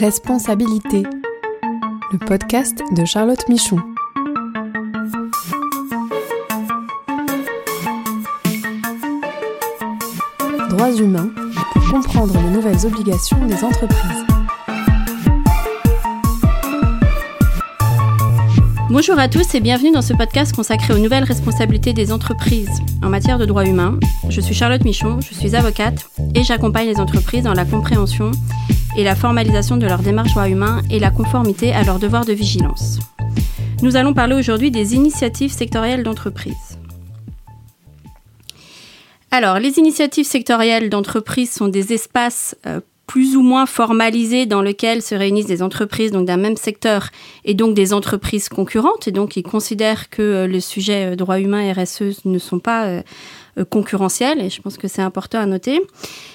Responsabilité, le podcast de Charlotte Michon. Droits humains pour comprendre les nouvelles obligations des entreprises. Bonjour à tous et bienvenue dans ce podcast consacré aux nouvelles responsabilités des entreprises en matière de droits humains. Je suis Charlotte Michon, je suis avocate et j'accompagne les entreprises dans la compréhension et la formalisation de leurs démarches droits humains et la conformité à leurs devoirs de vigilance. Nous allons parler aujourd'hui des initiatives sectorielles d'entreprise. Alors, les initiatives sectorielles d'entreprise sont des espaces euh, plus ou moins formalisés dans lesquels se réunissent des entreprises donc d'un même secteur et donc des entreprises concurrentes et donc ils considèrent que euh, le sujet euh, droits humains et RSE ne sont pas euh, concurrentielles, et je pense que c'est important à noter.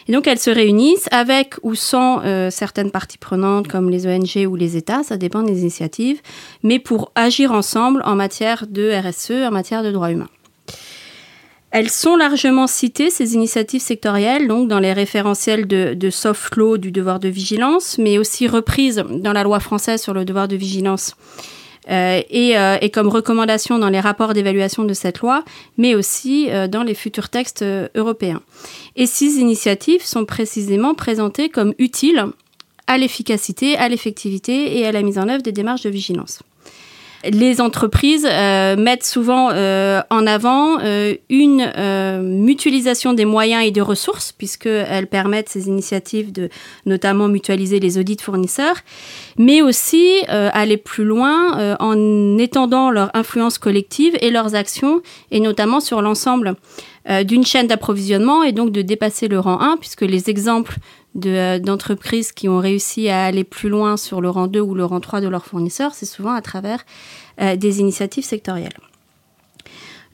Et donc elles se réunissent avec ou sans euh, certaines parties prenantes comme les ONG ou les États, ça dépend des initiatives, mais pour agir ensemble en matière de RSE, en matière de droits humains. Elles sont largement citées, ces initiatives sectorielles, donc dans les référentiels de, soft law du devoir de vigilance, mais aussi reprises dans la loi française sur le devoir de vigilance euh, et, euh, et, comme recommandation dans les rapports d'évaluation de cette loi, mais aussi euh, dans les futurs textes européens. Et ces initiatives sont précisément présentées comme utiles à l'efficacité, à l'effectivité et à la mise en œuvre des démarches de vigilance les entreprises euh, mettent souvent euh, en avant euh, une mutualisation des moyens et des ressources, puisqu'elles permettent ces initiatives de notamment mutualiser les audits fournisseurs, mais aussi aller plus loin en étendant leur influence collective et leurs actions, et notamment sur l'ensemble d'une chaîne d'approvisionnement, et donc de dépasser le rang 1, puisque les exemples d'entreprises qui ont réussi à aller plus loin sur le rang 2 ou le rang 3 de leurs fournisseurs, c'est souvent à travers euh, des initiatives sectorielles.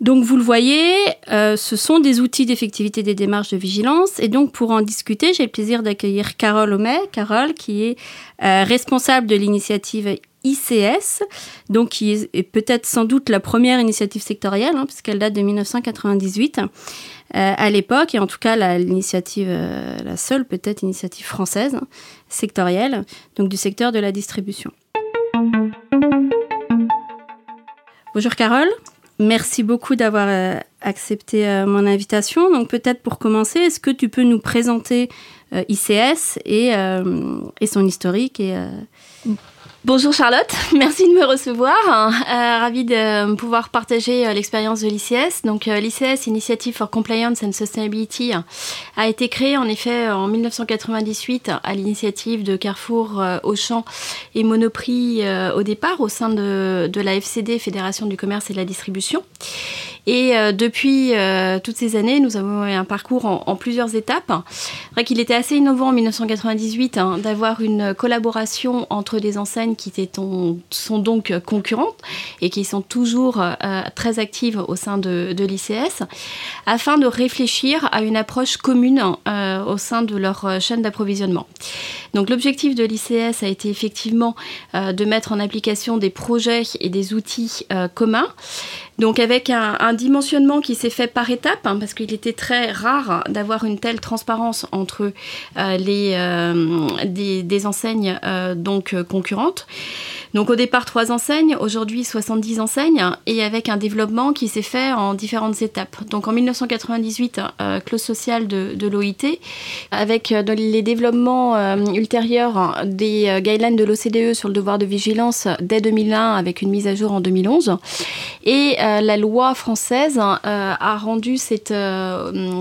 Donc vous le voyez, euh, ce sont des outils d'effectivité des démarches de vigilance. Et donc pour en discuter, j'ai le plaisir d'accueillir Carole Homais. Carole qui est euh, responsable de l'initiative ICS, donc qui est, peut-être sans doute la première initiative sectorielle, hein, puisqu'elle date de 1998 euh, à l'époque, et en tout cas l'initiative, la seule peut-être initiative française sectorielle, donc du secteur de la distribution. Bonjour Carole, merci beaucoup d'avoir euh, accepté euh, mon invitation. Donc peut-être pour commencer, est-ce que tu peux nous présenter euh, ICS et, et, son historique et, Bonjour Charlotte, merci de me recevoir. Euh, ravie de pouvoir partager euh, l'expérience de l'ICS. Donc euh, l'ICS, Initiative for Compliance and Sustainability, a été créé en effet en 1998 à l'initiative de Carrefour, Auchan et Monoprix au départ au sein de la FCD, Fédération du commerce et de la distribution. Et euh, depuis euh, toutes ces années, nous avons eu un parcours en, plusieurs étapes. C'est vrai qu'il était assez innovant en 1998 hein, d'avoir une collaboration entre des enseignes qui étaient sont donc concurrentes et qui sont toujours euh, très actives au sein de, l'ICS, afin de réfléchir à une approche commune au sein de leur chaîne d'approvisionnement. Donc l'objectif de l'ICS a été effectivement de mettre en application des projets et des outils communs donc avec un, dimensionnement qui s'est fait par étapes, hein, parce qu'il était très rare d'avoir une telle transparence entre euh, les, euh, des, des, enseignes euh, donc concurrentes. Donc au départ trois enseignes, aujourd'hui 70 enseignes, et avec un développement qui s'est fait en différentes étapes. Donc en 1998, euh, clause sociale de, l'OIT, avec euh, les développements euh, ultérieurs des guidelines de l'OCDE sur le devoir de vigilance dès 2001, avec une mise à jour en 2011. Et la loi française a rendu cette,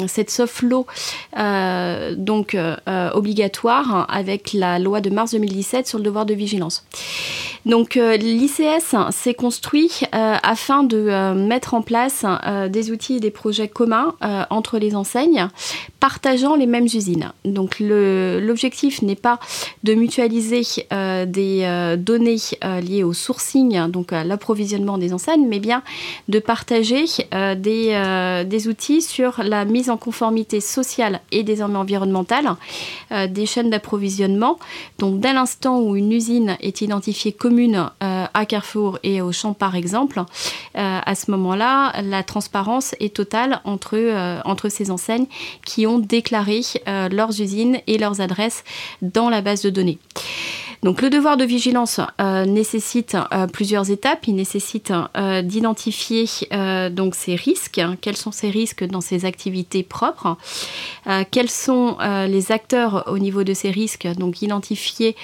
cette soft law donc obligatoire avec la loi de mars 2017 sur le devoir de vigilance. Donc euh, l'ICS s'est construit euh, afin de euh, mettre en place des outils et des projets communs entre les enseignes, partageant les mêmes usines. Donc l'objectif n'est pas de mutualiser euh, des données liées au sourcing, donc à l'approvisionnement des enseignes, mais bien de partager des, outils sur la mise en conformité sociale et désormais environnementale des chaînes d'approvisionnement. Donc dès l'instant où une usine est identifiée commune euh, à Carrefour et au Champ par exemple, euh, à ce moment-là, la transparence est totale entre, euh, entre ces enseignes qui ont déclaré euh, leurs usines et leurs adresses dans la base de données. Donc le devoir de vigilance nécessite plusieurs étapes. Il nécessite d'identifier donc ces risques. Quels sont ces risques dans ces activités propres? Quels sont les acteurs au niveau de ces risques? Donc identifier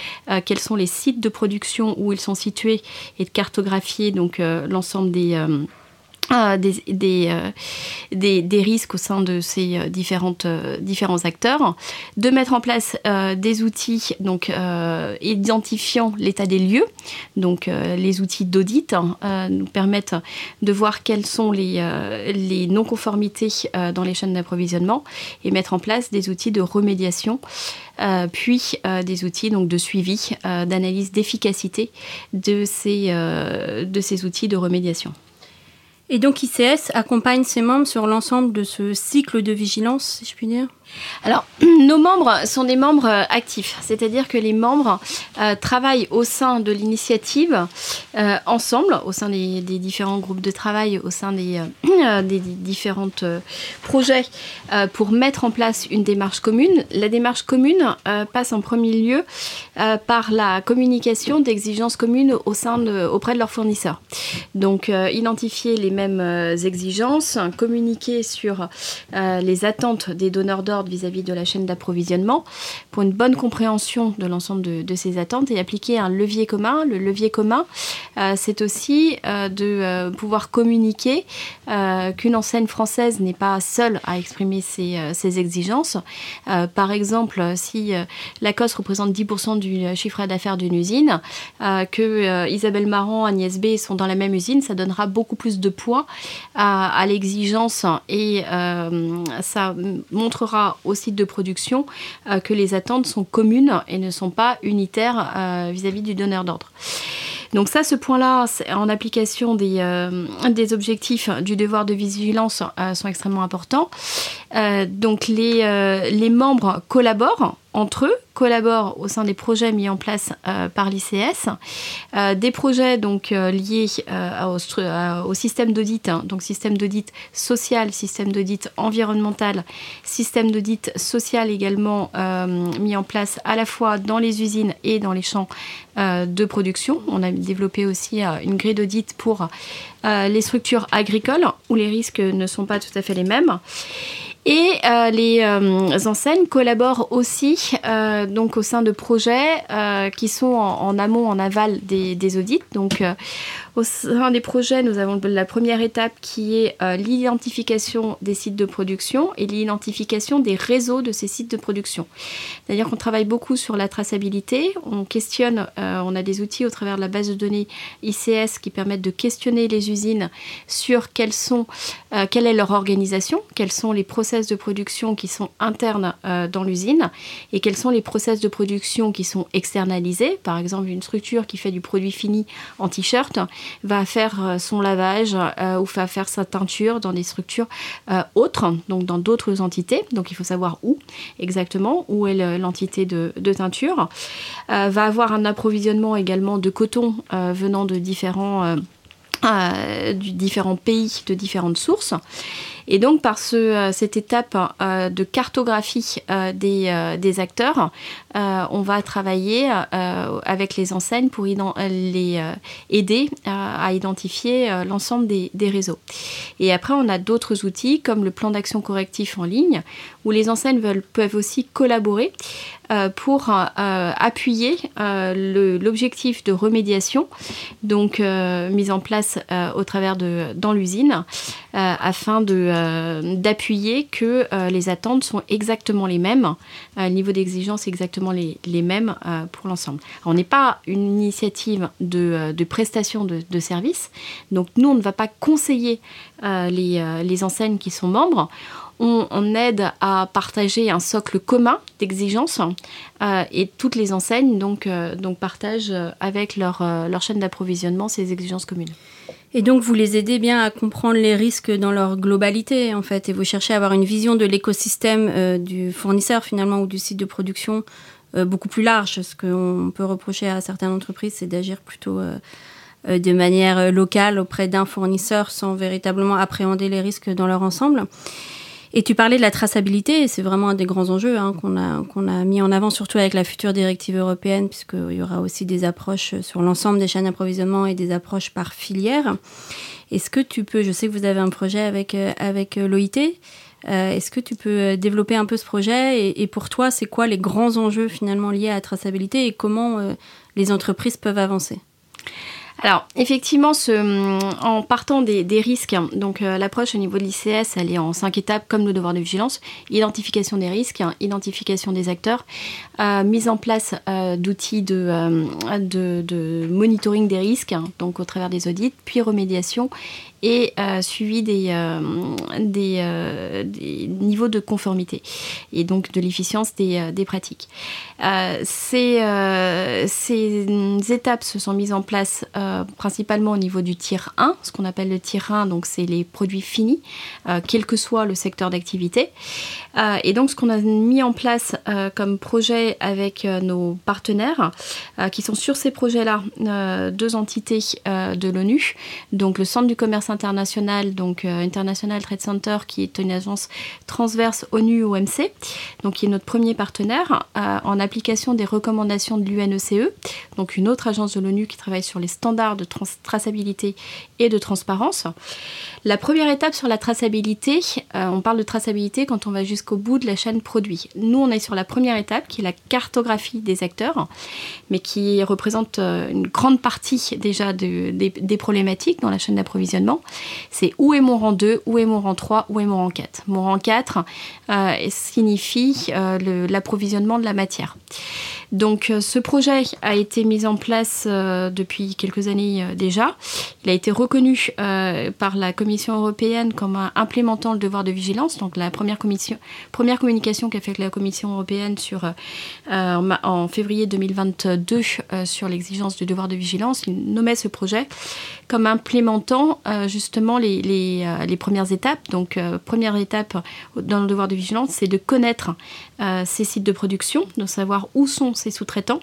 quels sont les sites de production où ils sont situés et de cartographier donc l'ensemble des euh, des, euh, des, risques au sein de ces euh, différents acteurs, de mettre en place des outils donc identifiant l'état des lieux, donc les outils d'audit hein, nous permettent de voir quelles sont les, non-conformités dans les chaînes d'approvisionnement et mettre en place des outils de remédiation, puis des outils donc de suivi, d'analyse d'efficacité de ces outils de remédiation. Et donc ICS accompagne ses membres sur l'ensemble de ce cycle de vigilance, si je puis dire? Alors, nos membres sont des membres euh, actifs, c'est-à-dire que les membres euh, travaillent au sein de l'initiative euh, ensemble, au sein des, différents groupes de travail, au sein des, des différents projets pour mettre en place une démarche commune. La démarche commune passe en premier lieu par la communication d'exigences communes au sein auprès de leurs fournisseurs. Donc, identifier les mêmes exigences, communiquer sur les attentes des donneurs d'ordre vis-à-vis de la chaîne d'approvisionnement pour une bonne compréhension de l'ensemble de, ces attentes et appliquer un levier commun. Le levier commun, euh, c'est aussi euh, de euh, pouvoir communiquer qu'une enseigne française n'est pas seule à exprimer ses, exigences. par exemple, si Lacoste représente 10% du chiffre d'affaires d'une usine, que Isabelle Marant, Agnès B sont dans la même usine, ça donnera beaucoup plus de poids à l'exigence et ça montrera au site de production euh, que les attentes sont communes et ne sont pas unitaires euh, vis-à-vis du donneur d'ordre. Donc ça, ce point-là, en application des, euh, des, objectifs du devoir de vigilance, sont extrêmement importants. donc les, les membres collaborent entre eux, collaborent au sein des projets mis en place euh, par l'ICS, euh, des projets donc euh, liés au, système d'audit, hein, donc système d'audit social, système d'audit environnemental, système d'audit social également mis en place à la fois dans les usines et dans les champs de production. On a développé aussi une grille d'audit pour les structures agricoles où les risques ne sont pas tout à fait les mêmes. Et euh, les euh, enseignes collaborent aussi euh, donc au sein de projets qui sont en, amont, en aval des, des audits. Donc au sein des projets, nous avons la première étape qui est l'identification des sites de production et l'identification des réseaux de ces sites de production. C'est-à-dire qu'on travaille beaucoup sur la traçabilité, on questionne, on a des outils au travers de la base de données ICS qui permettent de questionner les usines sur quelles sont, quelle est leur organisation, quels sont les process de production qui sont internes dans l'usine et quels sont les process de production qui sont externalisés. Par exemple, une structure qui fait du produit fini en t-shirt va faire euh, son lavage euh, ou va faire sa teinture dans des structures euh, autres, donc dans d'autres entités. Donc il faut savoir où exactement, où est l'entité de, teinture. va avoir un approvisionnement également de coton venant de différents, du différents pays, de différentes sources. Et donc, par ce, cette étape de cartographie des, acteurs, on va travailler avec les enseignes pour les aider à identifier l'ensemble des, des, réseaux. Et après, on a d'autres outils comme le plan d'action correctif en ligne, où les enseignes peuvent aussi collaborer euh, pour euh, appuyer euh, l'objectif de remédiation, donc mis en place au travers de dans l'usine, afin d'appuyer que les attentes sont exactement les mêmes, le niveau d'exigence est exactement les, mêmes pour l'ensemble. On n'est pas une initiative de, prestation de, services, donc nous on ne va pas conseiller les, enseignes qui sont membres on, aide à partager un socle commun d'exigences euh, et toutes les enseignes donc, euh, partagent euh, avec leur chaîne d'approvisionnement ces exigences communes. Et donc vous les aidez bien à comprendre les risques dans leur globalité en fait et vous cherchez à avoir une vision de l'écosystème du fournisseur finalement ou du site de production beaucoup plus large. Ce qu'on peut reprocher à certaines entreprises c'est d'agir plutôt de manière locale auprès d'un fournisseur sans véritablement appréhender les risques dans leur ensemble. Et tu parlais de la traçabilité, c'est vraiment un des grands enjeux hein, qu'on a, a mis en avant, surtout avec la future directive européenne, puisqu'il y aura aussi des approches sur l'ensemble des chaînes d'approvisionnement et des approches par filière. Est-ce que tu peux, je sais que vous avez un projet avec, euh, avec euh, l'OIT, euh, est-ce que tu peux développer un peu ce projet et, et pour toi, c'est quoi les grands enjeux finalement liés à la traçabilité et comment les entreprises peuvent avancer? Alors, effectivement, ce, en partant des, risques, donc euh, l'approche au niveau de l'ICS, elle est en cinq étapes, comme le devoir de vigilance. Identification des risques, identification des acteurs, euh, mise en place euh, d'outils de, monitoring des risques, donc au travers des audits, puis remédiation et euh, suivi des, euh, euh, des, niveaux de conformité et donc de l'efficience des, pratiques. Ces, ces, étapes se sont mises en place principalement au niveau du tir 1, ce qu'on appelle le tir 1, donc c'est les produits finis, quel que soit le secteur d'activité. et donc ce qu'on a mis en place comme projet avec nos partenaires, qui sont sur ces projets-là, deux entités de l'ONU, donc le Centre du commerce international, donc euh, International Trade Center, qui est une agence transverse ONU-OMC, donc qui est notre premier partenaire, euh, en application des recommandations de l'UNECE, donc une autre agence de l'ONU qui travaille sur les standards de traçabilité et de transparence. La première étape sur la traçabilité, euh, on parle de traçabilité quand on va jusqu'au bout de la chaîne produit. Nous, on est sur la première étape qui est la cartographie des acteurs, mais qui représente une grande partie déjà de, des, des problématiques dans la chaîne d'approvisionnement c'est où est mon rang 2, où est mon rang 3, où est mon rang 4. Mon rang 4 euh, signifie euh, l'approvisionnement de la matière. Donc euh, ce projet a été mis en place euh, depuis quelques années euh, déjà. Il a été reconnu par la Commission européenne comme implémentant le devoir de vigilance. Donc la première, communication qu'a fait la Commission européenne sur, en, février 2022 sur l'exigence du devoir de vigilance, il nommait ce projet comme implémentant justement les, premières étapes. Donc première étape dans le devoir de vigilance, c'est de connaître ces sites de production, de savoir où sont ces sous-traitants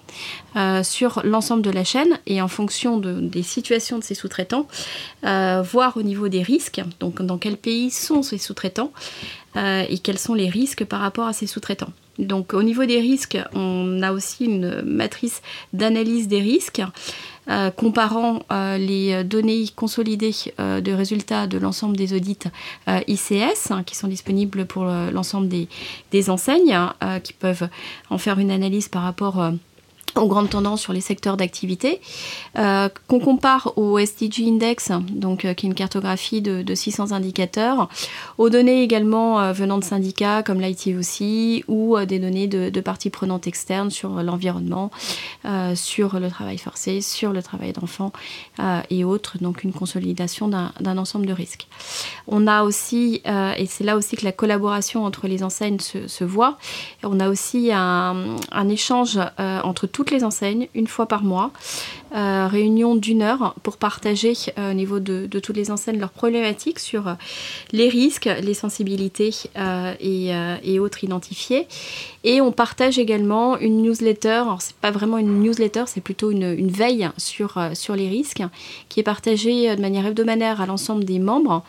euh, sur l'ensemble de la chaîne et en fonction de, des situations de ces sous-traitants, euh, voir au niveau des risques, donc dans quel pays sont ces sous-traitants euh, et quels sont les risques par rapport à ces sous-traitants. Donc au niveau des risques, on a aussi une matrice d'analyse des risques. Euh, comparant euh, les données consolidées euh, de résultats de l'ensemble des audits ICS hein, qui sont disponibles pour l'ensemble des, enseignes, hein, qui peuvent en faire une analyse par rapport aux grandes tendances sur les secteurs d'activité, euh, qu'on compare au SDG Index, donc, euh, qui est une cartographie de, de 600 indicateurs, aux données également euh, venant de syndicats comme l'ITOC ou euh, des données de, parties prenantes externes sur l'environnement, sur le travail forcé, sur le travail d'enfants et autres, donc une consolidation d'un ensemble de risques. On a aussi, et c'est là aussi que la collaboration entre les enseignes se, se voit, on a aussi un, un échange entre tous les enseignes une fois par mois. Euh, réunion d'une heure pour partager euh, au niveau de, toutes les enseignes leurs problématiques sur euh, les risques, les sensibilités et, autres identifiés. Et on partage également une newsletter. Alors c'est pas vraiment une newsletter, c'est plutôt une, une, veille sur, sur les risques qui est partagée de manière hebdomadaire à l'ensemble des membres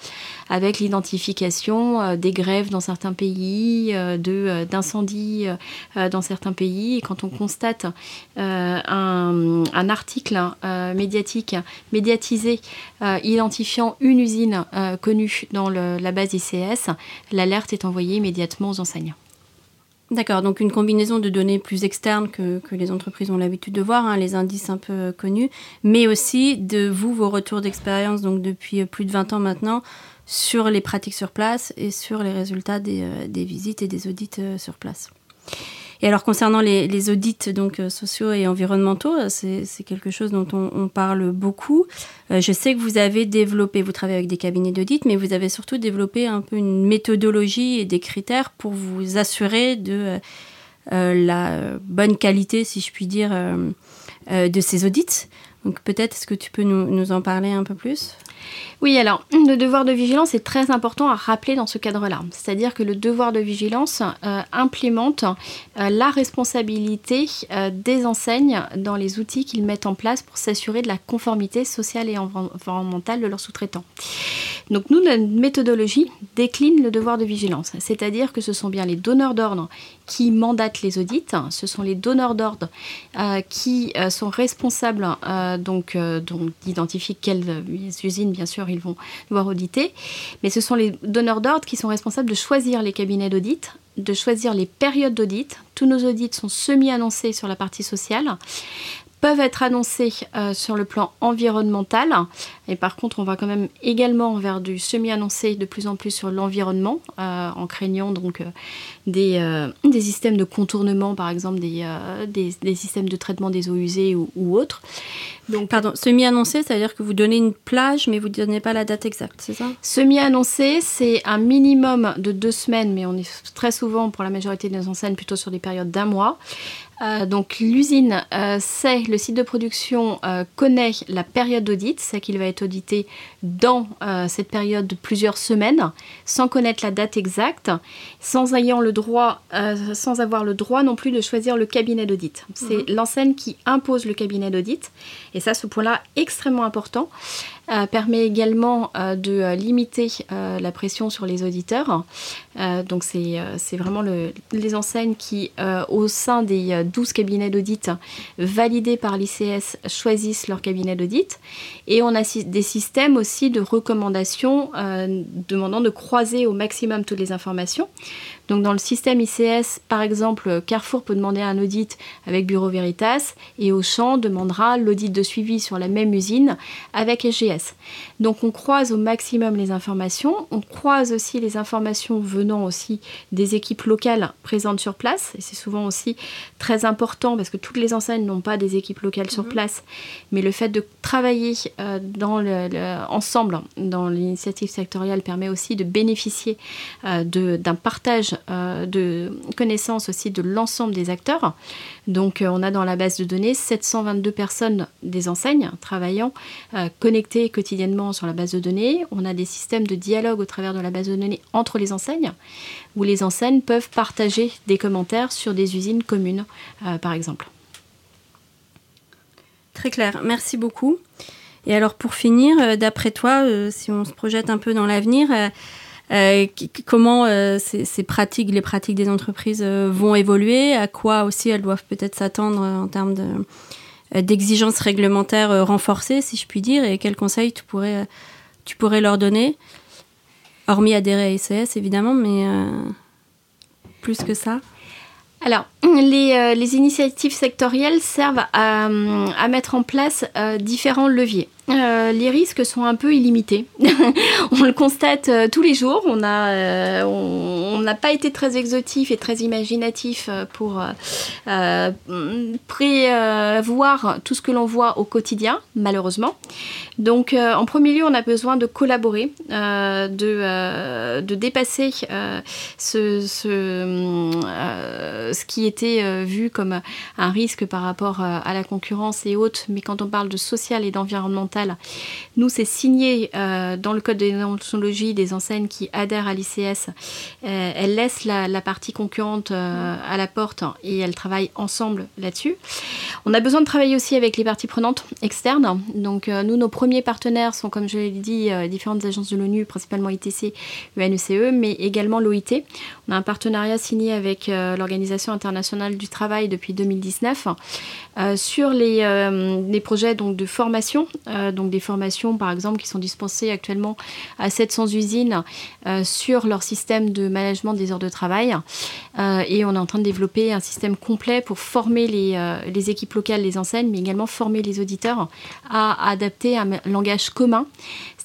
avec l'identification des grèves dans certains pays, d'incendies dans certains pays. Et quand on constate un, un, article euh, médiatique, médiatisé, euh, identifiant une usine euh, connue dans la base ICS, l'alerte est envoyée immédiatement aux enseignants. D'accord, donc une combinaison de données plus externes que, les entreprises ont l'habitude de voir, hein, les indices un peu connus, mais aussi de vous, vos retours d'expérience, donc depuis plus de 20 ans maintenant, sur les pratiques sur place et sur les résultats des, visites et des audits sur place. Et alors concernant les, audits donc euh, sociaux et environnementaux, euh, c'est quelque chose dont on, parle beaucoup. Euh, je sais que vous avez développé, vous travaillez avec des cabinets d'audit, mais vous avez surtout développé un peu une méthodologie et des critères pour vous assurer de la bonne qualité, si je puis dire, de ces audits. Donc peut-être est-ce que tu peux nous, en parler un peu plus? Oui, alors le devoir de vigilance est très important à rappeler dans ce cadre-là. C'est-à-dire que le devoir de vigilance euh, implémente euh, la responsabilité euh, des enseignes dans les outils qu'ils mettent en place pour s'assurer de la conformité sociale et environnementale de leurs sous-traitants. Donc nous, notre méthodologie décline le devoir de vigilance, c'est-à-dire que ce sont bien les donneurs d'ordre qui mandatent les audits, ce sont les donneurs d'ordre qui sont responsables donc, donc d'identifier quelles usines bien sûr, ils vont devoir auditer. Mais ce sont les donneurs d'ordre qui sont responsables de choisir les cabinets d'audit, de choisir les périodes d'audit. Tous nos audits sont semi-annoncés sur la partie sociale peuvent être annoncés euh, sur le plan environnemental. Et par contre, on va quand même également vers du semi-annoncé de plus en plus sur l'environnement, euh, en craignant donc euh, des, des, systèmes de contournement, par exemple des, des, systèmes de traitement des eaux usées ou, ou autres. Donc, Pardon, semi-annoncé, c'est-à-dire que vous donnez une plage, mais vous ne donnez pas la date exacte, c'est ça? Semi-annoncé, c'est un minimum de deux semaines, mais on est très souvent, pour la majorité des enseignes, plutôt sur des périodes d'un mois. Euh, donc l'usine euh, sait, le site de production euh, connaît la période d'audit, c'est qu'il va être audité dans cette période de plusieurs semaines, sans connaître la date exacte, sans ayant le droit, sans avoir le droit non plus de choisir le cabinet d'audit. C'est mhm. l'enseigne qui impose le cabinet d'audit, et ça, ce point-là, extrêmement important. Euh, permet également euh, de euh, limiter la pression sur les auditeurs. donc c'est vraiment les enseignes qui, au sein des 12 cabinets d'audit validés par l'ICS, choisissent leur cabinet d'audit. Et on a des systèmes aussi de recommandations demandant de croiser au maximum toutes les informations. Donc dans le système ICS, par exemple, Carrefour peut demander un audit avec Bureau Veritas et Auchan demandera l'audit de suivi sur la même usine avec SGS. Donc on croise au maximum les informations, on croise aussi les informations venant aussi des équipes locales présentes sur place et c'est souvent aussi très important parce que toutes les enseignes n'ont pas des équipes locales sur mhm. place, mais le fait de travailler euh, dans le, ensemble dans l'initiative sectorielle permet aussi de bénéficier euh, d'un partage euh, de connaissances aussi de l'ensemble des acteurs. Donc euh, on a dans la base de données 722 personnes des enseignes travaillant, euh, connectées quotidiennement sur la base de données. On a des systèmes de dialogue au travers de la base de données entre les enseignes, où les enseignes peuvent partager des commentaires sur des usines communes, par exemple. Très clair, merci beaucoup. Et alors pour finir, d'après toi, si on se projette un peu dans l'avenir, euh, comment euh, ces, pratiques, les pratiques des entreprises euh, vont évoluer, à quoi aussi elles doivent peut-être s'attendre en termes d'exigences réglementaires renforcées, si je puis dire, et quels conseils tu pourrais, leur donner, hormis adhérer à ICS évidemment, mais plus que ça. Alors, les, initiatives sectorielles servent à, à mettre en place différents leviers. Euh, les risques sont un peu illimités. on le constate euh, tous les jours. On n'a euh, on, n'a pas été très exotif et très imaginatif pour prévoir tout ce que l'on voit au quotidien, malheureusement. Donc, en premier lieu, on a besoin de collaborer, de, dépasser ce, qui était vu comme un risque par rapport à la concurrence et autres. Mais quand on parle de social et d'environnemental, nous, c'est signé euh, dans le code de déontologie des enseignes qui adhèrent à l'ICS. Euh, elles laissent la, partie concurrente euh, à la porte et elles travaillent ensemble là-dessus. On a besoin de travailler aussi avec les parties prenantes externes. Donc, nous, nos premiers partenaires sont, comme je l'ai dit, différentes agences de l'ONU, principalement ITC, UNECE, e, mais également l'OIT. On a un partenariat signé avec l'Organisation internationale du travail depuis 2019 sur les, projets de formation donc des formations par exemple qui sont dispensées actuellement à 700 usines euh, sur leur système de management des heures de travail. Euh, et on est en train de développer un système complet pour former les, équipes locales, les enseignes, mais également former les auditeurs à adapter un langage commun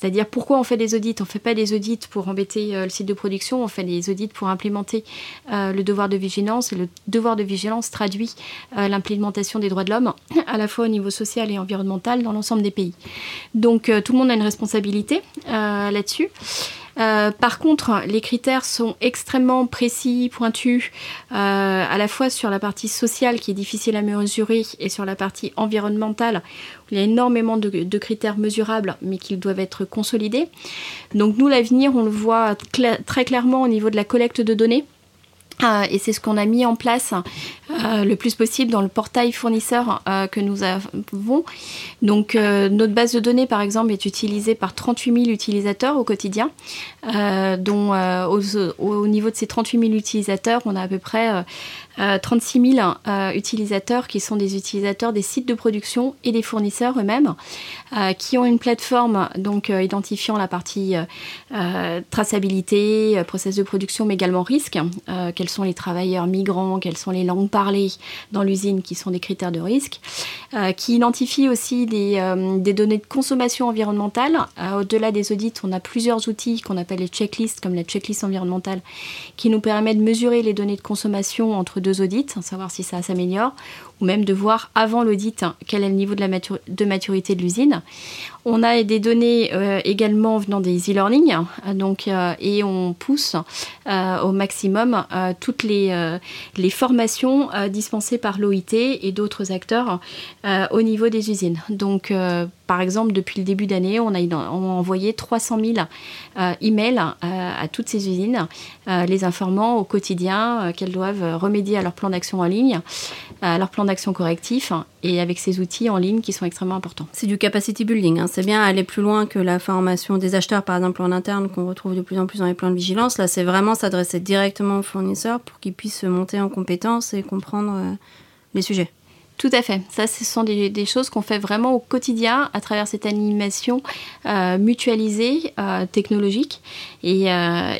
c'est-à-dire pourquoi on fait des audits? On ne fait pas des audits pour embêter le site de production, on fait des audits pour implémenter le devoir de vigilance. Et le devoir de vigilance traduit l'implémentation des droits de l'homme, à la fois au niveau social et environnemental dans l'ensemble des pays. Donc euh, tout le monde a une responsabilité euh, là-dessus. Euh, par contre, les critères sont extrêmement précis, pointus, euh, à la fois sur la partie sociale qui est difficile à mesurer et sur la partie environnementale il y a énormément de, critères mesurables mais qui doivent être consolidés. Donc nous, l'avenir, on le voit très clairement au niveau de la collecte de données. Euh, et c'est ce qu'on a mis en place euh, le plus possible dans le portail fournisseur euh, que nous avons. Donc notre base de données, par exemple, est utilisée par 38 000 utilisateurs au quotidien, dont au, niveau de ces 38 000 utilisateurs, on a à peu près 36 000 utilisateurs qui sont des utilisateurs des sites de production et des fournisseurs eux-mêmes, qui ont une plateforme donc identifiant la partie traçabilité, process de production, mais également risque, quels sont les travailleurs migrants, quelles sont les langues parlées dans l'usine qui sont des critères de risque, euh, qui identifie aussi des, euh, des, données de consommation environnementale. Euh, au-delà des audits, on a plusieurs outils qu'on appelle les checklists, comme la checklist environnementale, qui nous permet de mesurer les données de consommation entre deux audits, savoir si ça s'améliore, ou même de voir avant l'audit quel est le niveau de, la de maturité de l'usine. On a des données euh, également venant des e-learning, donc euh, et on pousse euh, au maximum toutes les, les formations dispensées par l'OIT et d'autres acteurs au niveau des usines. Donc par exemple, depuis le début d'année, on a, envoyé 300 000 euh, emails à toutes ces usines, les informant au quotidien qu'elles doivent remédier à leur plan d'action en ligne, à leur plan d'action correctif, et avec ces outils en ligne qui sont extrêmement importants. C'est du capacity building. Hein. C'est bien aller plus loin que la formation des acheteurs, par exemple en interne, qu'on retrouve de plus en plus dans les plans de vigilance. Là, c'est vraiment s'adresser directement aux fournisseurs pour qu'ils puissent monter en compétences et comprendre euh, les sujets. Tout à fait. Ça, ce sont des, choses qu'on fait vraiment au quotidien à travers cette animation euh, mutualisée, euh, technologique, et,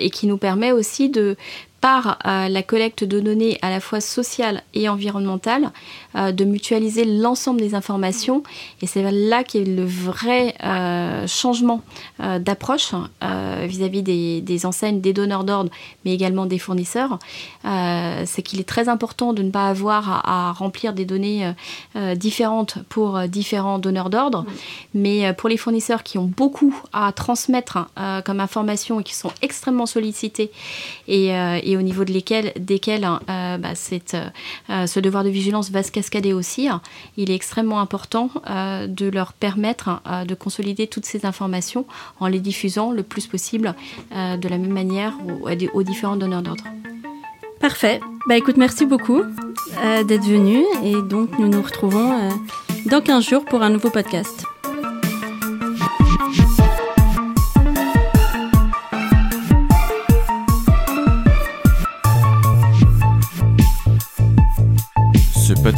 et, qui nous permet aussi de par euh, la collecte de données à la fois sociales et environnementales, de mutualiser l'ensemble des informations. Et c'est là qu'est le vrai euh, changement d'approche vis-à-vis des, enseignes, des donneurs d'ordre, mais également des fournisseurs. c'est qu'il est très important de ne pas avoir à, remplir des données différentes pour différents donneurs d'ordre, mais pour les fournisseurs qui ont beaucoup à transmettre comme information et qui sont extrêmement sollicités et et au niveau de lesquels, desquels hein, euh, bah, euh, ce devoir de vigilance va se cascader aussi, hein. il est extrêmement important euh, de leur permettre hein, de consolider toutes ces informations en les diffusant le plus possible de la même manière aux, aux différents donneurs d'ordre. Parfait. Bah écoute, merci beaucoup d'être venu et donc nous nous retrouvons dans 15 jours pour un nouveau podcast.